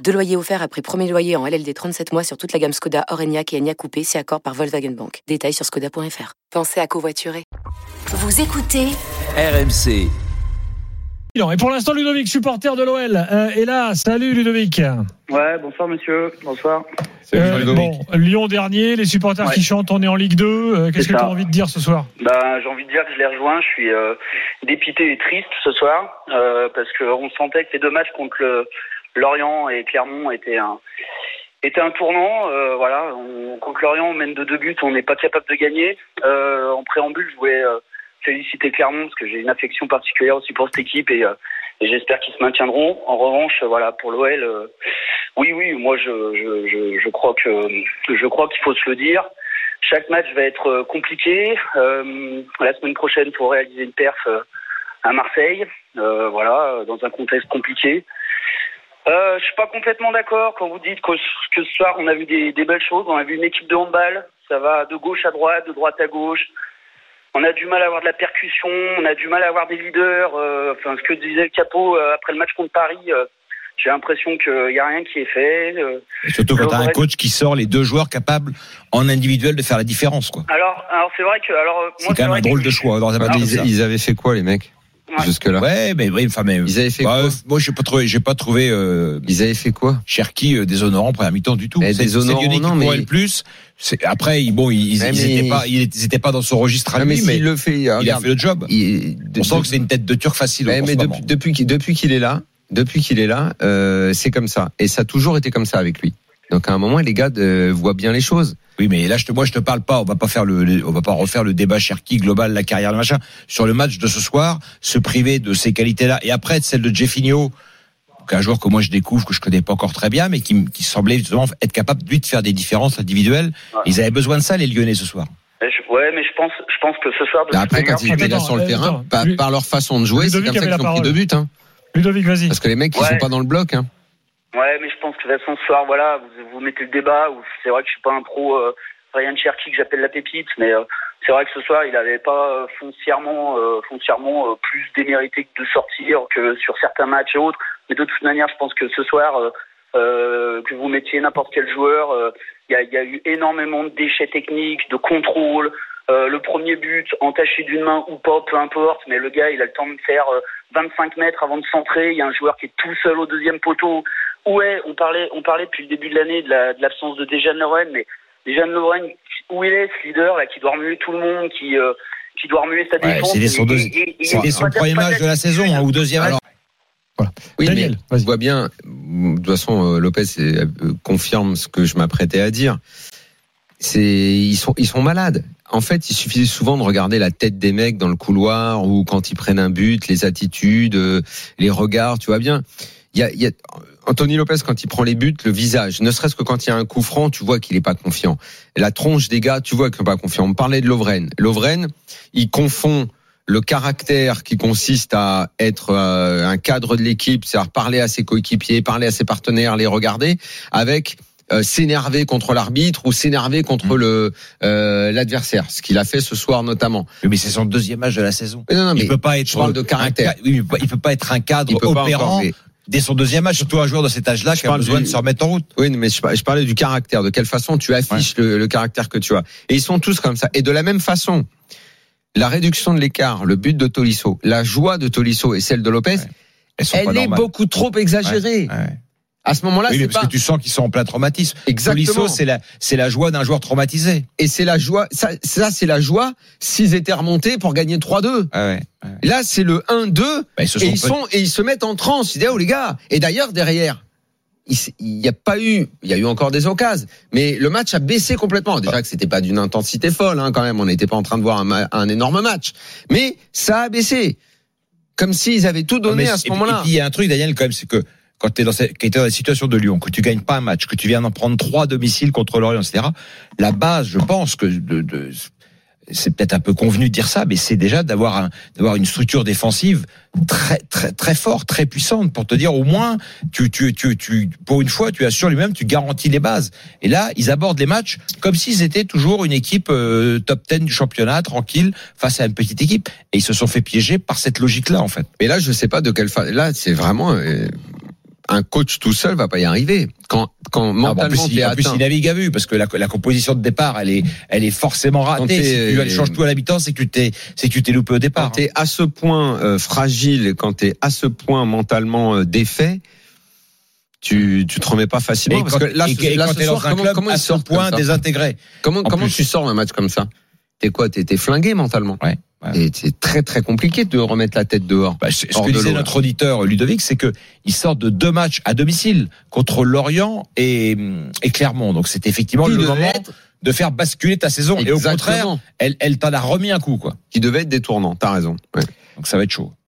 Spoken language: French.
Deux loyers offerts après premier loyer en LLD 37 mois sur toute la gamme Skoda, Orenia et Enya Coupé, c'est accord par Volkswagen Bank. Détails sur skoda.fr. Pensez à covoiturer. Vous écoutez RMC. Et pour l'instant, Ludovic, supporter de l'OL, euh, est là. Salut Ludovic. Ouais, bonsoir monsieur, bonsoir. Euh, bon, Lyon dernier, les supporters Ouais. qui chantent, on est en Ligue 2. Euh, Qu'est-ce que tu as envie de dire ce soir? Ben, j'ai envie de dire que je les rejoins. Je suis euh, dépité et triste ce soir euh, parce qu'on sentait que les deux matchs contre le, Lorient et Clermont étaient un étaient un tournant. Euh, voilà, on, contre Lorient, on mène de deux buts, on n'est pas capable de gagner. Euh, en préambule, je voulais euh, féliciter Clermont parce que j'ai une affection particulière aussi pour cette équipe et, euh, et j'espère qu'ils se maintiendront. En revanche, voilà, pour l'OL, euh, oui, oui, moi je, je, je, je crois que je crois qu'il faut se le dire. Chaque match va être euh, compliqué. La semaine prochaine, il faut réaliser une perf à Marseille, voilà, dans un contexte compliqué. Euh, je suis pas complètement d'accord quand vous dites que, que ce soir on a vu des, des belles choses. On a vu une équipe de handball, ça va de gauche à droite, de droite à gauche. On a du mal à avoir de la percussion, on a du mal à avoir des leaders. euh, enfin, ce que disait le capot euh, après le match contre Paris, euh, j'ai l'impression qu'il y a rien qui est fait. euh. Et surtout quand tu as un coach qui sort les deux joueurs capables en individuel de faire la différence. quoi. Alors, alors c'est vrai que alors C'est moi quand même un drôle de choix Alors, ils, ça. ils avaient fait quoi les mecs? Ouais. jusque là Ouais, mais oui, enfin, mais Ils avaient fait bah, quoi euh, moi j'ai pas trouvé, j'ai pas trouvé euh, Ils avaient fait quoi? Cherki euh, déshonorant en première mi-temps du tout. C'est Lyonnais qui non, mais- le plus. Après, bon, ils, Ouais, ils mais- étaient pas, ils étaient- pas dans son registre à Non, mais lui, mais, s'il le fait, il a fait le job. il- de- On sent que c'est une tête de turc facile. Mais ce depuis, moment. depuis qu'il depuis qu'il est là, depuis qu'il est là, euh, c'est comme ça. Et ça a toujours été comme ça avec lui. Donc à un moment, les gars euh, voient bien les choses. Oui, mais là, je te, moi, je te parle pas. On va pas faire le, on va pas refaire le débat Cherki global, la carrière, le machin. Sur le match de ce soir, se priver de ces qualités-là et après de celle de Jeffinho, un joueur que moi je découvre, que je connais pas encore très bien, mais qui, semblait justement être capable lui de faire des différences individuelles. Ouais. Ils avaient besoin de ça, les Lyonnais, ce soir. Ouais, mais je pense, je pense que ce soir. de Et toute après, quand ils étaient là sur le terrain, par, leur façon de jouer, c'est Ludovic comme ça qu'ils ont pris deux buts. Hein. Ludovic, vas-y. Parce que les mecs, ils Ouais. sont pas dans le bloc. Hein. Ouais, mais je pense que de toute façon, ce soir, voilà, vous, vous mettez le débat. C'est vrai que je suis pas un pro euh, Ryan Cherky que j'appelle la pépite, mais euh, c'est vrai que ce soir, il avait pas euh, foncièrement, euh, foncièrement euh, plus démérité que de sortir que sur certains matchs et autres. Mais de toute manière, je pense que ce soir, euh, que vous mettiez n'importe quel joueur, il y, y a eu énormément de déchets techniques, de contrôle. Le premier but, entaché d'une main ou pas, peu importe, mais le gars, il a le temps de faire euh, 25 mètres avant de centrer. Il y a un joueur qui est tout seul au deuxième poteau. Ouais, on parlait, on parlait depuis le début de l'année de la- de l'absence de Dejan Lovren, mais Dejan Lovren, où il est ce leader là, qui doit remuer tout le monde, qui euh, qui doit remuer sa Ouais, défense c'était son, c'était son premier match de la saison, hein, ou deuxième. Alors, Oui, Daniel, mais je vois bien. De toute façon, euh, Lopez euh, confirme ce que je m'apprêtais à dire. C'est ils sont ils sont malades. En fait, il suffisait souvent de regarder la tête des mecs dans le couloir ou quand ils prennent un but, les attitudes, euh, les regards. Tu vois bien. Il y a, il y a Anthony Lopez quand il prend les buts, le visage. Ne serait-ce que quand il y a un coup franc, tu vois qu'il est pas confiant. La tronche des gars, tu vois qu'il est pas confiant. On parlait de Lovren. Lovren, il confond le caractère qui consiste à être euh, un cadre de l'équipe, c'est-à-dire parler à ses coéquipiers, parler à ses partenaires, les regarder, avec euh, s'énerver contre l'arbitre ou s'énerver contre Mm. le euh, l'adversaire, ce qu'il a fait ce soir notamment. Mais c'est son deuxième match de la saison. Mais non, non, mais il peut pas être. je parle de un caractère. mais il peut- il peut pas être un cadre opérant encore. mais- dès son deuxième match, surtout un joueur de cet âge-là qui a besoin du- de se remettre en route. Oui, mais je, je parlais du caractère, de quelle façon tu affiches le, le caractère que tu as. Et ils sont tous comme ça. Et de la même façon, la réduction de l'écart, le but de Tolisso, la joie de Tolisso et celle de Lopez, Ouais. Elles sont pas elle est normales. beaucoup trop exagérée. Ouais, ouais. À ce moment-là, Oui, c'est parce pas que tu sens qu'ils sont en plein traumatisme. exactement. C'est la, c'est la joie d'un joueur traumatisé. Et c'est la joie. Ça, ça c'est la joie s'ils étaient remontés pour gagner 3-2. Ah ouais. ouais. Là, c'est le 1-2 Bah, et ils sont et ils se mettent en transe. Ils disent oh les gars. Et d'ailleurs derrière, il n'y a pas eu, il y a eu encore des occasions, mais le match a baissé complètement. Déjà que c'était pas d'une intensité folle hein, quand même. On n'était pas en train de voir un, un énorme match, mais ça a baissé. Comme s'ils avaient tout donné Mais- à ce moment-là. Et puis il y a un truc, Daniel, quand même, c'est que quand tu es dans cette, quand t'es dans la situation de Lyon, que tu gagnes pas un match, que tu viens d'en prendre trois à domicile contre Lorient, etc. La base, je pense que c'est peut-être un peu convenu de dire ça, mais c'est déjà d'avoir un, d'avoir une structure défensive très très très forte, très puissante pour te dire au moins tu tu tu tu pour une fois tu assures lui-même, tu garantis les bases. Et là, ils abordent les matchs comme s'ils étaient toujours une équipe euh, top 10 du championnat, tranquille face à une petite équipe et ils se sont fait piéger par cette logique-là en fait. Mais là, je sais pas de quelle façon. Là, c'est vraiment euh, un coach tout seul va pas y arriver. Quand quand Ah, bon, en plus, mentalement il, en plus, il navigue à vue parce que la, la composition de départ, elle est, elle est forcément Quand ratée. Si tu elle change tout à l'habitant, c'est que tu t'es, c'est que tu t'es loupé au Quand départ. hein. t'es à ce point euh, fragile, quand t'es à ce point mentalement euh, défait, tu tu te remets pas facilement. Et parce quand, que là, et, ce- et là, quand ce soir, comment, comment à ce point désintégré. Comment en comment plus. tu sors un match comme ça T'es quoi T'es t'es flingué mentalement. Ouais, ouais. Et c'est très très compliqué de remettre la tête dehors. Bah, ce que de disait notre auditeur Ludovic, c'est que ils sortent de deux matchs à domicile contre Lorient et, et Clermont. Donc c'est effectivement Qui le moment être- de faire basculer ta saison. Et au contraire, elle, elle t'en a remis un coup, quoi. Qui devait être détournant. T'as raison. Ouais. Donc ça va être chaud.